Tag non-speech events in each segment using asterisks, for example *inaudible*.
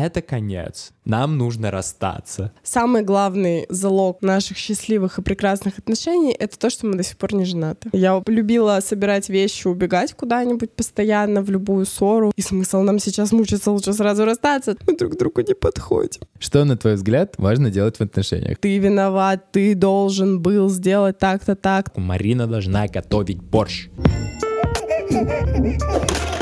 это конец. Нам нужно расстаться. Самый главный залог наших счастливых и прекрасных отношений — это то, что мы до сих пор не женаты. Я любила собирать вещи, убегать куда-нибудь постоянно в любую ссору. И смысл нам сейчас мучиться, лучше сразу расстаться. Мы друг другу не подходим. Что, на твой взгляд, важно делать в отношениях? Ты виноват, ты должен был сделать так-то так. Марина должна готовить борщ. *laughs*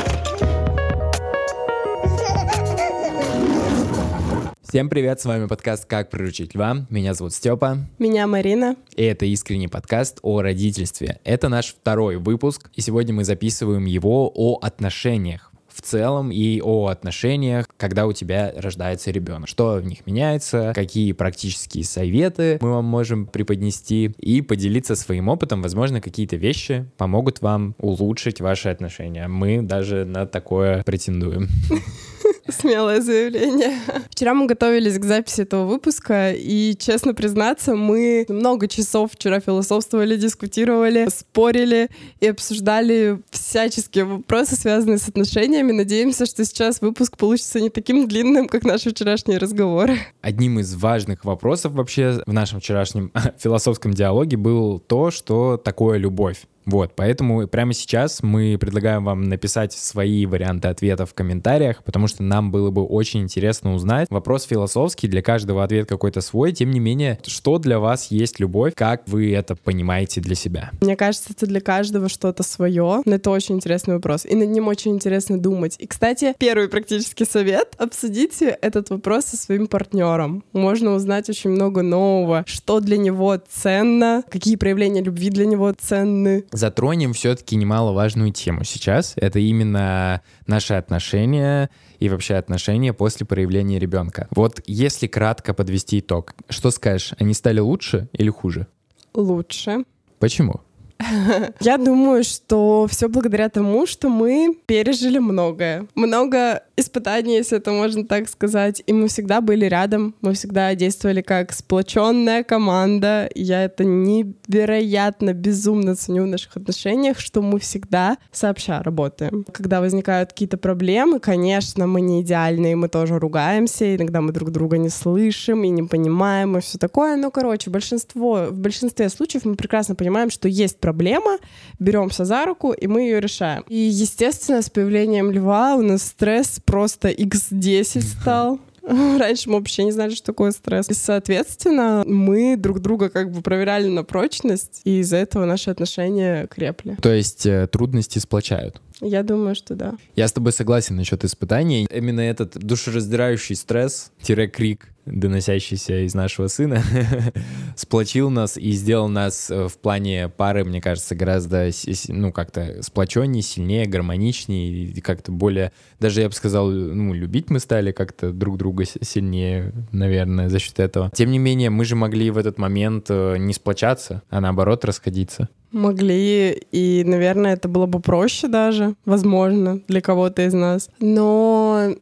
Всем привет, с вами подкаст «Как приручить льва». Меня зовут Степа. Меня Марина. И это искренний подкаст о родительстве. Это наш второй выпуск, и сегодня мы записываем его о отношениях в целом и о отношениях, когда у тебя рождается ребенок. Что в них меняется, какие практические советы мы вам можем преподнести и поделиться своим опытом. Возможно, какие-то вещи помогут вам улучшить ваши отношения. Мы даже на такое претендуем. *laughs* *laughs* Смелое заявление. Вчера мы готовились к записи этого выпуска, и, честно признаться, мы много часов вчера философствовали, дискутировали, спорили и обсуждали всяческие вопросы, связанные с отношениями. Надеемся, что сейчас выпуск получится не таким длинным, как наши вчерашние разговоры. Одним из важных вопросов вообще в нашем вчерашнем *laughs* философском диалоге был то, что такое любовь. Вот, поэтому прямо сейчас мы предлагаем вам написать свои варианты ответов в комментариях, потому что нам было бы очень интересно узнать. Вопрос философский, для каждого ответ какой-то свой. Тем не менее, что для вас есть любовь, как вы это понимаете для себя? Мне кажется, это для каждого что-то свое. Но это очень интересный вопрос. И над ним очень интересно думать. И, кстати, первый практический совет — обсудите этот вопрос со своим партнером. Можно узнать очень много нового, что для него ценно, какие проявления любви для него ценны, затронем все-таки немаловажную тему сейчас. Это именно наши отношения и вообще отношения после появления ребенка. Вот если кратко подвести итог, что скажешь, они стали лучше или хуже? Лучше. Почему? *laughs* Я думаю, что все благодаря тому, что мы пережили многое. Много испытаний, если это можно так сказать. И мы всегда были рядом, мы всегда действовали как сплоченная команда. Я это невероятно, безумно ценю в наших отношениях, что мы всегда сообща работаем. Когда возникают какие-то проблемы, конечно, мы не идеальные, мы тоже ругаемся, иногда мы друг друга не слышим и не понимаем, и все такое. Но, короче, большинство, в большинстве случаев мы прекрасно понимаем, что есть проблема, беремся за руку, и мы ее решаем. И, естественно, с появлением льва у нас стресс просто x10 стал. *laughs* Раньше мы вообще не знали, что такое стресс. И, соответственно, мы друг друга как бы проверяли на прочность, и из-за этого наши отношения крепли. То есть э, трудности сплочают? Я думаю, что да. Я с тобой согласен насчет испытаний. Именно этот душераздирающий стресс-крик доносящийся из нашего сына, *laughs* сплочил нас и сделал нас э, в плане пары, мне кажется, гораздо, ну, как-то сплоченнее, сильнее, гармоничнее, как-то более, даже я бы сказал, ну, любить мы стали как-то друг друга сильнее, наверное, за счет этого. Тем не менее, мы же могли в этот момент э, не сплочаться, а наоборот расходиться. Могли, и, наверное, это было бы проще даже, возможно, для кого-то из нас. Но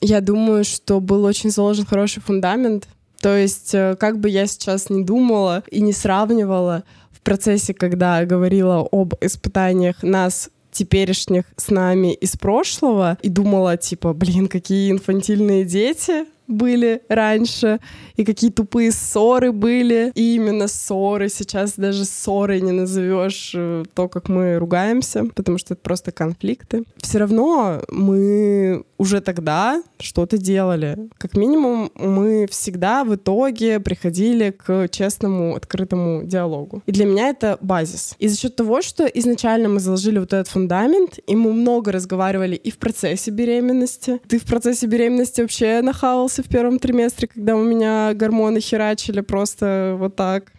я думаю, что был очень заложен хороший фундамент. То есть, э, как бы я сейчас не думала и не сравнивала в процессе, когда говорила об испытаниях нас теперешних с нами из прошлого и думала, типа, блин, какие инфантильные дети, были раньше, и какие тупые ссоры были. И именно ссоры. Сейчас даже ссоры не назовешь э, то, как мы ругаемся, потому что это просто конфликты. Все равно мы уже тогда что-то делали. Как минимум, мы всегда в итоге приходили к честному, открытому диалогу. И для меня это базис. И за счет того, что изначально мы заложили вот этот фундамент, и мы много разговаривали и в процессе беременности. Ты в процессе беременности вообще нахавался в первом триместре, когда у меня гормоны херачили просто вот так.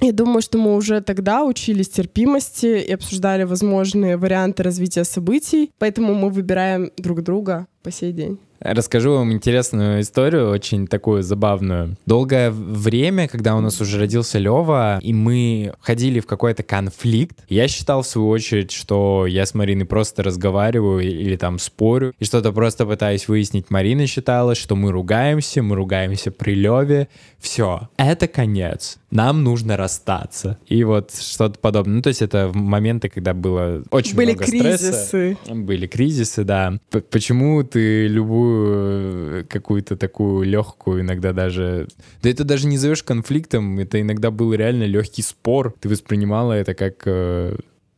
Я думаю, что мы уже тогда учились терпимости и обсуждали возможные варианты развития событий, поэтому мы выбираем друг друга по сей день. Расскажу вам интересную историю, очень такую забавную. Долгое время, когда у нас уже родился Лева, и мы ходили в какой-то конфликт, я считал в свою очередь, что я с Мариной просто разговариваю или там спорю, и что-то просто пытаюсь выяснить. Марина считала, что мы ругаемся, мы ругаемся при Леве. Все, это конец. Нам нужно расстаться. И вот что-то подобное. Ну, то есть это моменты, когда было очень Были много кризисы. стресса. Были кризисы, да. Почему ты любую такую, какую-то такую легкую, иногда даже... Да это даже не зовешь конфликтом, это иногда был реально легкий спор. Ты воспринимала это как э,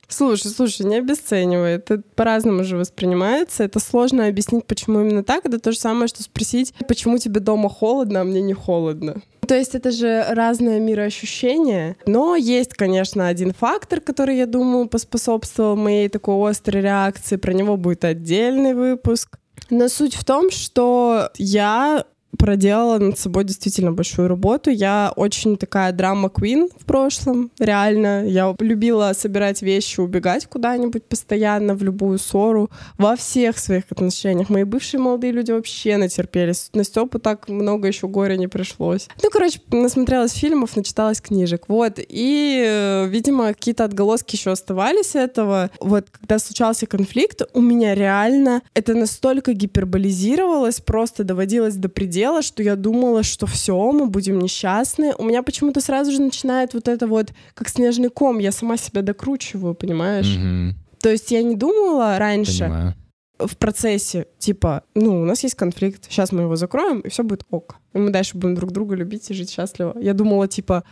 Слушай, слушай, не обесценивай. Это по-разному же воспринимается. Это сложно объяснить, почему именно так. Это то же самое, что спросить, почему тебе дома холодно, а мне не холодно. То есть это же разное мироощущение. Но есть, конечно, один фактор, который, я думаю, поспособствовал моей такой острой реакции. Про него будет отдельный выпуск. Но суть в том, что я проделала над собой действительно большую работу. Я очень такая драма квин в прошлом, реально. Я любила собирать вещи, убегать куда-нибудь постоянно, в любую ссору, во всех своих отношениях. Мои бывшие молодые люди вообще натерпелись. На Степу так много еще горя не пришлось. Ну, короче, насмотрелась фильмов, начиталась книжек. Вот. И, э, видимо, какие-то отголоски еще оставались этого. Вот, когда случался конфликт, у меня реально это настолько гиперболизировалось, просто доводилось до предела, дело, что я думала, что все, мы будем несчастны. У меня почему-то сразу же начинает вот это вот, как снежный ком, я сама себя докручиваю, понимаешь? Мгм. То есть я не думала раньше Понимаю. в процессе, типа, ну, у нас есть конфликт, сейчас мы его закроем, и все будет ок. И мы дальше будем друг друга любить и жить счастливо. Я думала, типа,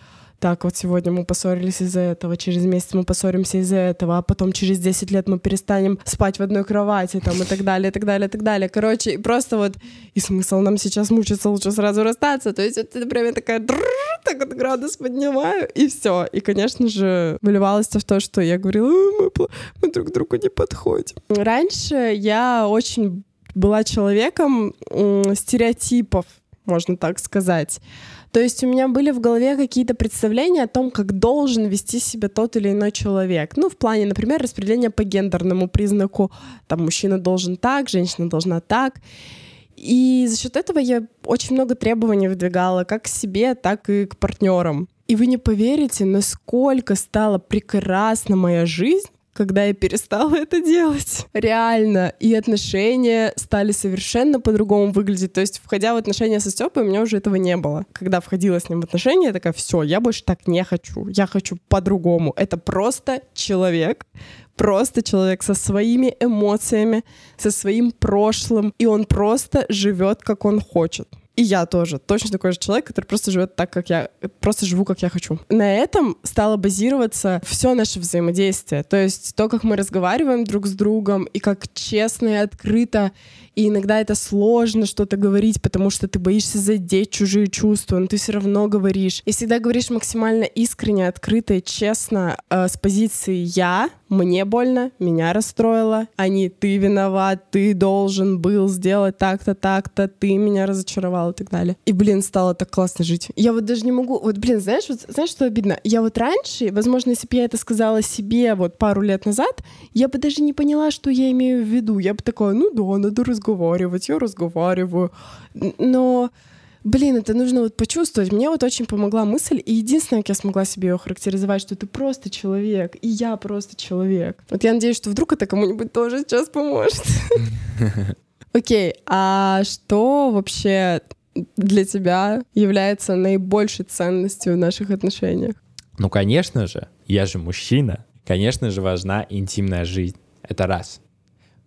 так, вот сегодня мы поссорились из-за этого, через месяц мы поссоримся из-за этого, а потом через 10 лет мы перестанем спать в одной кровати, там, и так далее, и так далее, и так далее. Короче, просто вот, и смысл нам сейчас мучиться, лучше сразу расстаться. То есть это прям такая, так вот градус поднимаю, и все. И, конечно же, выливалось в то, что я говорила, «А, мы, мы друг другу не подходим. Раньше я очень была человеком стереотипов, можно так сказать. То есть у меня были в голове какие-то представления о том, как должен вести себя тот или иной человек. Ну, в плане, например, распределения по гендерному признаку. Там мужчина должен так, женщина должна так. И за счет этого я очень много требований выдвигала как к себе, так и к партнерам. И вы не поверите, насколько стала прекрасна моя жизнь, когда я перестала *laughs* это делать. Реально. И отношения стали совершенно по-другому выглядеть. То есть, входя в отношения со Степой, у меня уже этого не было. Когда входила с ним в отношения, я такая, все, я больше так не хочу. Я хочу по-другому. Это просто человек, просто человек со своими эмоциями, со своим прошлым, и он просто живет, как он хочет. И я тоже точно такой же человек, который просто живет так, как я, просто живу, как я хочу. На этом стало базироваться все наше взаимодействие. То есть то, как мы разговариваем друг с другом, и как честно и открыто и иногда это сложно что-то говорить, потому что ты боишься задеть чужие чувства, но ты все равно говоришь. И всегда говоришь максимально искренне, открыто и честно э, с позиции «я», мне больно, меня расстроило, а не ты виноват, ты должен был сделать так-то, так-то, ты меня разочаровал и так далее. И, блин, стало так классно жить. Я вот даже не могу... Вот, блин, знаешь, вот, знаешь, что обидно? Я вот раньше, возможно, если бы я это сказала себе вот пару лет назад, я бы даже не поняла, что я имею в виду. Я бы такая, ну да, надо разговаривать, я разговариваю. Но Блин, это нужно вот почувствовать. Мне вот очень помогла мысль, и единственное, как я смогла себе ее характеризовать, что ты просто человек, и я просто человек. Вот я надеюсь, что вдруг это кому-нибудь тоже сейчас поможет. *laughs* Окей, а что вообще для тебя является наибольшей ценностью в наших отношениях? Ну, конечно же, я же мужчина. Конечно же, важна интимная жизнь. Это раз.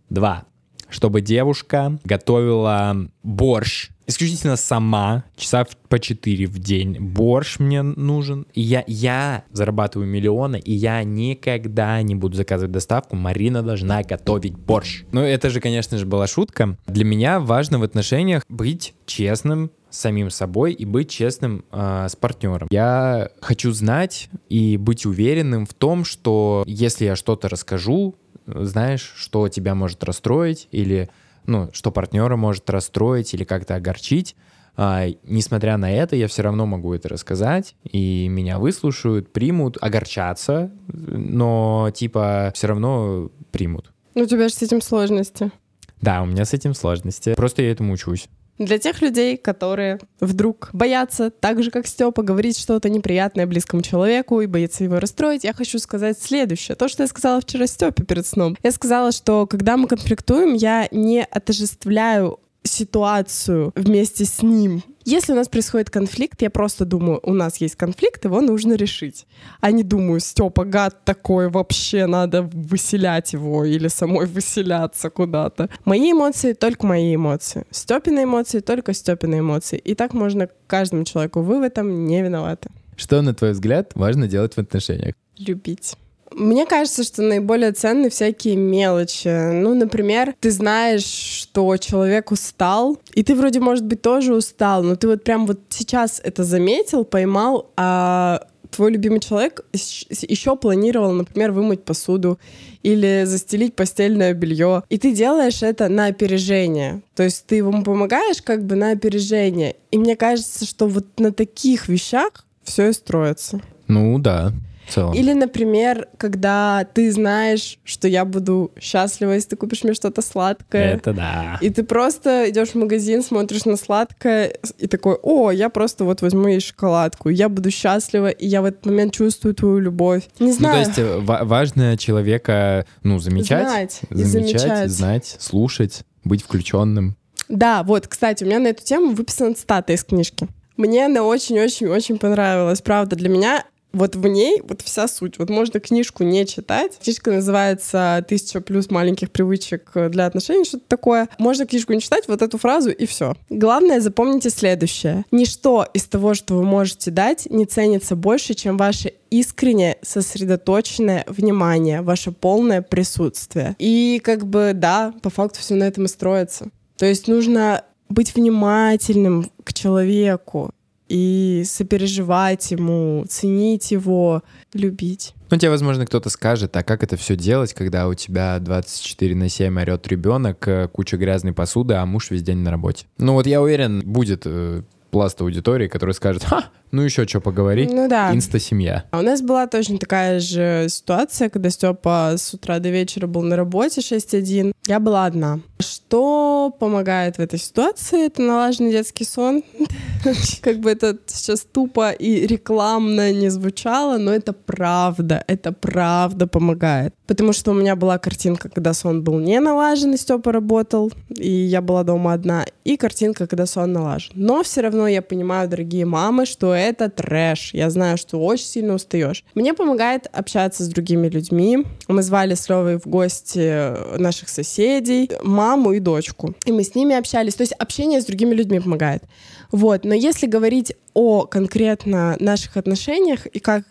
Два. Чтобы девушка готовила борщ исключительно сама, часа по 4 в день. Борщ мне нужен. И я, я зарабатываю миллионы, и я никогда не буду заказывать доставку. Марина должна готовить борщ. Ну, это же, конечно же, была шутка. Для меня важно в отношениях быть честным, самим собой и быть честным э, с партнером. Я хочу знать и быть уверенным в том, что если я что-то расскажу, знаешь, что тебя может расстроить или ну, что партнера может расстроить или как-то огорчить, а, несмотря на это, я все равно могу это рассказать, и меня выслушают, примут, огорчаться, но типа все равно примут. Ну, у тебя же с этим сложности. Да, у меня с этим сложности. Просто я этому учусь. Для тех людей, которые вдруг боятся, так же как Степа, говорить что-то неприятное близкому человеку и боится его расстроить, я хочу сказать следующее. То, что я сказала вчера Степе перед сном. Я сказала, что когда мы конфликтуем, я не отождествляю ситуацию вместе с ним. Если у нас происходит конфликт, я просто думаю, у нас есть конфликт, его нужно решить. А не думаю, Степа гад такой, вообще надо выселять его или самой выселяться куда-то. Мои эмоции — только мои эмоции. Степины эмоции — только Степины эмоции. И так можно каждому человеку. Вы в этом не виноваты. Что, на твой взгляд, важно делать в отношениях? Любить. Мне кажется, что наиболее ценны всякие мелочи. Ну, например, ты знаешь, что человек устал, и ты вроде, может быть, тоже устал, но ты вот прям вот сейчас это заметил, поймал, а твой любимый человек еще планировал, например, вымыть посуду или застелить постельное белье. И ты делаешь это на опережение. То есть ты ему помогаешь как бы на опережение. И мне кажется, что вот на таких вещах все и строится. Ну да, в целом. Или, например, когда ты знаешь, что я буду счастлива, если ты купишь мне что-то сладкое. Это да. И ты просто идешь в магазин, смотришь на сладкое и такой, о, я просто вот возьму ей шоколадку, я буду счастлива, и я в этот момент чувствую твою любовь. Не знаю. Ну, то есть э, важно человека, ну, замечать, знать, замечать, замечать, знать, слушать, быть включенным. Да, вот, кстати, у меня на эту тему выписана цитата из книжки. Мне она очень-очень-очень понравилась. Правда, для меня вот в ней вот вся суть. Вот можно книжку не читать. Книжка называется «Тысяча плюс маленьких привычек для отношений», что-то такое. Можно книжку не читать, вот эту фразу и все. Главное, запомните следующее. Ничто из того, что вы можете дать, не ценится больше, чем ваше искреннее, сосредоточенное внимание, ваше полное присутствие. И как бы, да, по факту все на этом и строится. То есть нужно быть внимательным к человеку, и сопереживать ему, ценить его, любить. Ну, тебе, возможно, кто-то скажет, а как это все делать, когда у тебя 24 на 7 орет ребенок, э, куча грязной посуды, а муж весь день на работе? Ну, вот я уверен, будет э, пласт аудитории, который скажет, ха, ну еще что поговорить, ну, да. инста-семья. А у нас была точно такая же ситуация, когда Степа с утра до вечера был на работе 6-1, я была одна. Что помогает в этой ситуации? Это налаженный детский сон. *laughs* Как бы это сейчас тупо и рекламно не звучало, но это правда, это правда помогает. Потому что у меня была картинка, когда сон был не налажен, и Степа работал, и я была дома одна, и картинка, когда сон налажен. Но все равно я понимаю, дорогие мамы, что это трэш. Я знаю, что очень сильно устаешь. Мне помогает общаться с другими людьми. Мы звали с Левой в гости наших соседей, маму и дочку. И мы с ними общались. То есть общение с другими людьми помогает. Вот. Но если говорить о конкретно наших отношениях и как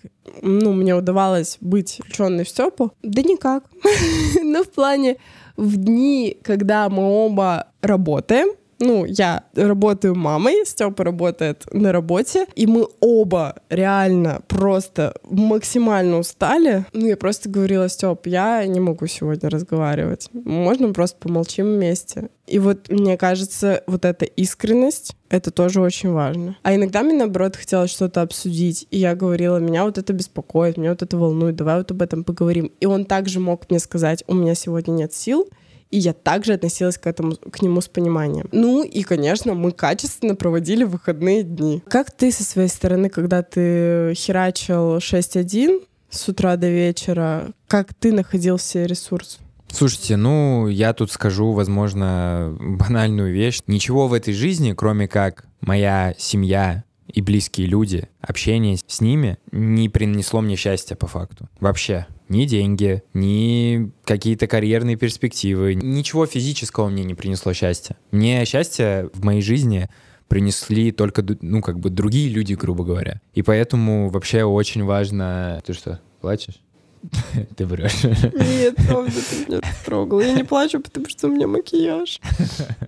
ну, мне удавалось быть включенной в Степу, да никак. *laughs* Ну, в плане в дни, когда мы оба работаем, ну, я работаю мамой, Степа работает на работе, и мы оба реально просто максимально устали. Ну, я просто говорила, Степ, я не могу сегодня разговаривать. Можно просто помолчим вместе. И вот мне кажется, вот эта искренность, это тоже очень важно. А иногда мне, наоборот, хотелось что-то обсудить. И я говорила, меня вот это беспокоит, меня вот это волнует, давай вот об этом поговорим. И он также мог мне сказать, у меня сегодня нет сил, и я также относилась к этому, к нему с пониманием. Ну и, конечно, мы качественно проводили выходные дни. Как ты со своей стороны, когда ты херачил 6.1 с утра до вечера, как ты находил все ресурсы? Слушайте, ну, я тут скажу, возможно, банальную вещь. Ничего в этой жизни, кроме как моя семья и близкие люди, общение с ними не принесло мне счастья по факту. Вообще ни деньги, ни какие-то карьерные перспективы, ничего физического мне не принесло счастья. Мне счастье в моей жизни принесли только, ну, как бы другие люди, грубо говоря. И поэтому вообще очень важно... Ты что, плачешь? *laughs* Ты врешь. Нет, правда, ты меня трогал. Я не плачу, потому что у меня макияж. *laughs*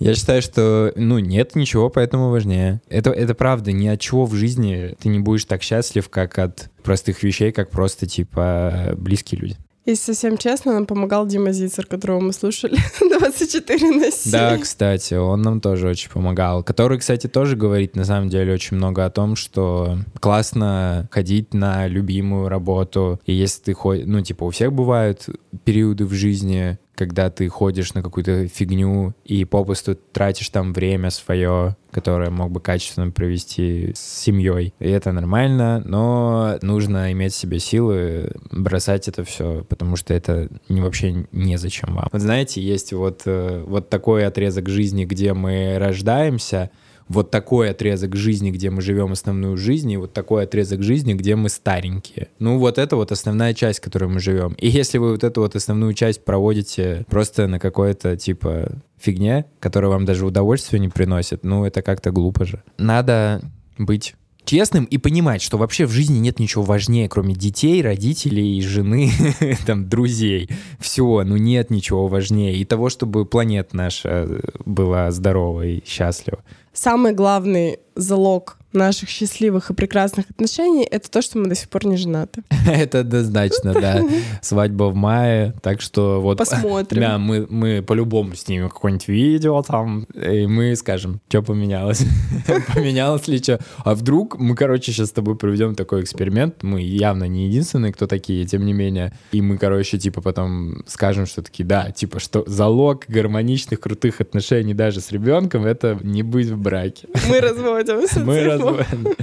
Я считаю, что, ну, нет ничего, поэтому важнее. Это, это правда, ни от чего в жизни ты не будешь так счастлив, как от простых вещей, как просто, типа, близкие люди. Если совсем честно, нам помогал Дима Зицер, которого мы слушали *laughs* 24 на 7. Да, кстати, он нам тоже очень помогал. Который, кстати, тоже говорит, на самом деле, очень много о том, что классно ходить на любимую работу. И если ты ходишь... Ну, типа, у всех бывают периоды в жизни, когда ты ходишь на какую-то фигню и попусту тратишь там время свое, которое мог бы качественно провести с семьей. И это нормально, но нужно иметь в себе силы бросать это все, потому что это не, вообще незачем вам. Вот знаете, есть вот, э, вот такой отрезок жизни, где мы рождаемся, вот такой отрезок жизни, где мы живем основную жизнь, и вот такой отрезок жизни, где мы старенькие. Ну, вот это вот основная часть, в которой мы живем. И если вы вот эту вот основную часть проводите просто на какое-то, типа, фигне, которая вам даже удовольствие не приносит, ну, это как-то глупо же. Надо быть честным и понимать, что вообще в жизни нет ничего важнее, кроме детей, родителей, жены, *laughs* там, друзей. Все, ну нет ничего важнее. И того, чтобы планета наша была здорова и счастлива самый главный залог наших счастливых и прекрасных отношений — это то, что мы до сих пор не женаты. *laughs* Это однозначно, да. *laughs* Свадьба в мае, так что вот... Посмотрим. *laughs* Да, мы, мы по-любому снимем какое-нибудь видео там, и мы скажем, что поменялось. Поменялось ли что. А вдруг мы, короче, сейчас с тобой проведем такой эксперимент, мы явно не единственные, кто такие, тем не менее, и мы, короче, типа потом скажем, что такие, да, типа, что залог гармоничных, крутых отношений даже с ребенком — это не быть в браке. Мы разводимся. Мы разводимся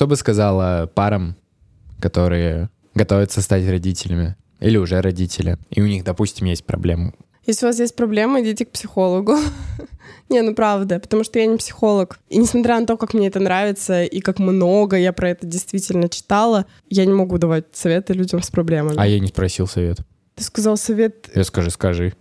что бы сказала парам, которые готовятся стать родителями или уже родители, и у них, допустим, есть проблемы? Если у вас есть проблемы, идите к психологу. *laughs* Не, ну правда, потому что я не психолог. И несмотря на то, как мне это нравится и как много я про это действительно читала, я не могу давать советы людям с проблемами. А я не спросил совет. Ты сказал совет... Я скажи, скажи.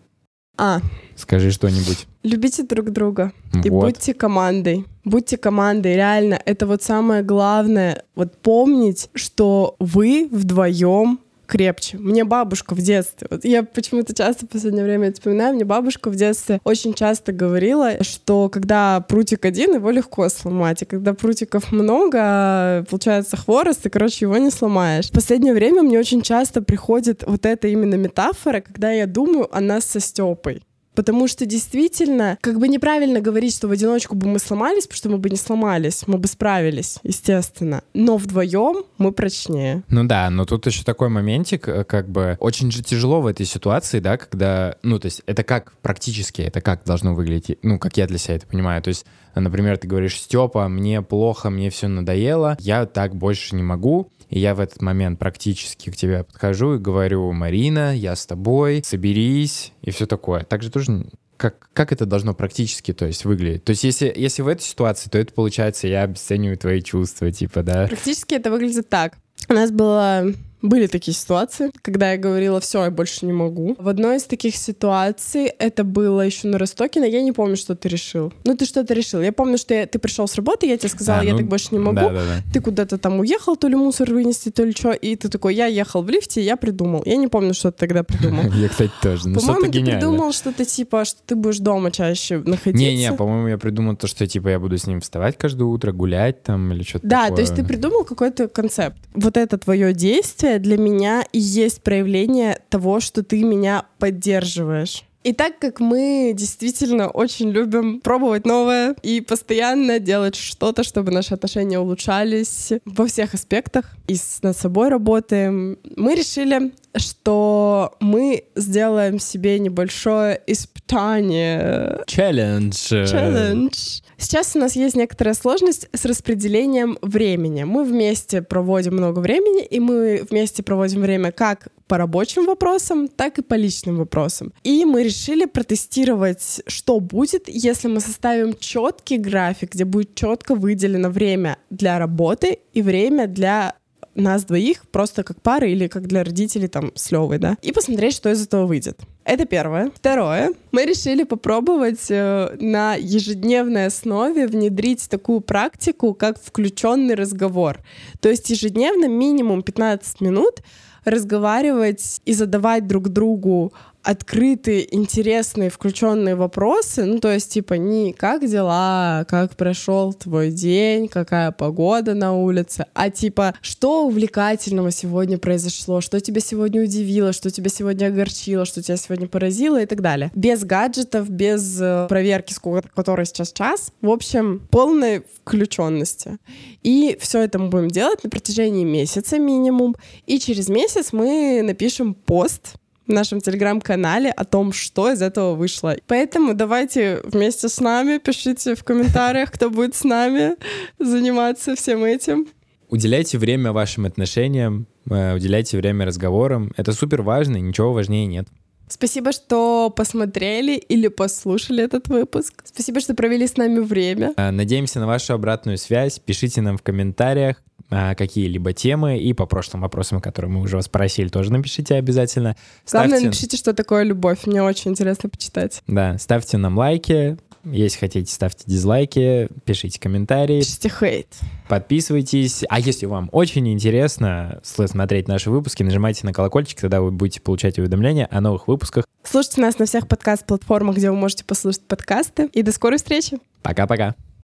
А. Скажи что-нибудь. Любите друг друга вот. и будьте командой. Будьте командой, реально. Это вот самое главное. Вот помнить, что вы вдвоем крепче. Мне бабушка в детстве, вот я почему-то часто в последнее время это вспоминаю, мне бабушка в детстве очень часто говорила, что когда прутик один, его легко сломать, и когда прутиков много, получается хворост, и, короче, его не сломаешь. В последнее время мне очень часто приходит вот эта именно метафора, когда я думаю о нас со Степой. Потому что действительно, как бы неправильно говорить, что в одиночку бы мы сломались, потому что мы бы не сломались, мы бы справились, естественно. Но вдвоем мы прочнее. Ну да, но тут еще такой моментик, э, как бы очень же тяжело в этой ситуации, да, когда, ну то есть это как практически, это как должно выглядеть, ну как я для себя это понимаю, то есть например, ты говоришь, Степа, мне плохо, мне все надоело, я так больше не могу, и я в этот момент практически к тебе подхожу и говорю, Марина, я с тобой, соберись и все такое. Также тоже как, как это должно практически, то есть, выглядеть? То есть, если, если в этой ситуации, то это получается, я обесцениваю твои чувства, типа, да? Практически это выглядит так. У нас было были такие ситуации, когда я говорила, все, я больше не могу. В одной из таких ситуаций, это было еще на Ростокино, я не помню, что ты решил. Ну, ты что-то решил. Я помню, что я, ты пришел с работы, я тебе сказала, а, я ну, так больше не могу. Да, да, да. Ты куда-то там уехал, то ли мусор вынести, то ли что, и ты такой, я ехал в лифте, я придумал. Я не помню, что ты тогда придумал. *laughs* Я, кстати, тоже. Ну, по-моему, ты придумал что-то типа, что ты будешь дома чаще находиться. Не-не, по-моему, я придумал то, что типа я буду с ним вставать каждое утро, гулять там или что-то Да, то есть ты придумал какой-то концепт. Вот это твое действие для меня и есть проявление того, что ты меня поддерживаешь. И так как мы действительно очень любим пробовать новое и постоянно делать что-то, чтобы наши отношения улучшались во всех аспектах, и с, над собой работаем, мы решили, что мы сделаем себе небольшое испытание. Челлендж. Челлендж. Сейчас у нас есть некоторая сложность с распределением времени. Мы вместе проводим много времени, и мы вместе проводим время как по рабочим вопросам, так и по личным вопросам. И мы решили протестировать, что будет, если мы составим четкий график, где будет четко выделено время для работы и время для нас двоих просто как пары или как для родителей там с Левой, да, и посмотреть, что из этого выйдет. Это первое. Второе. Мы решили попробовать э, на ежедневной основе внедрить такую практику, как включенный разговор. То есть ежедневно минимум 15 минут разговаривать и задавать друг другу открытые, интересные, включенные вопросы. Ну, то есть, типа, не как дела, как прошел твой день, какая погода на улице, а типа, что увлекательного сегодня произошло, что тебя сегодня удивило, что тебя сегодня огорчило, что тебя сегодня поразило и так далее. Без гаджетов, без э, проверки, сколько, которой сейчас час. В общем, полной включенности. И все это мы будем делать на протяжении месяца минимум. И через месяц мы напишем пост в нашем телеграм-канале о том, что из этого вышло. Поэтому давайте вместе с нами, пишите в комментариях, кто будет с нами заниматься всем этим. Уделяйте время вашим отношениям, э, уделяйте время разговорам. Это супер важно, ничего важнее нет. Спасибо, что посмотрели или послушали этот выпуск. Спасибо, что провели с нами время. Э, надеемся на вашу обратную связь. Пишите нам в комментариях какие-либо темы и по прошлым вопросам, которые мы уже вас просили, тоже напишите обязательно. Ставьте... Главное, напишите, что такое любовь. Мне очень интересно почитать. Да, ставьте нам лайки, если хотите, ставьте дизлайки, пишите комментарии. Пишите хейт. Подписывайтесь. А если вам очень интересно смотреть наши выпуски, нажимайте на колокольчик, тогда вы будете получать уведомления о новых выпусках. Слушайте нас на всех подкаст-платформах, где вы можете послушать подкасты. И до скорой встречи. Пока-пока.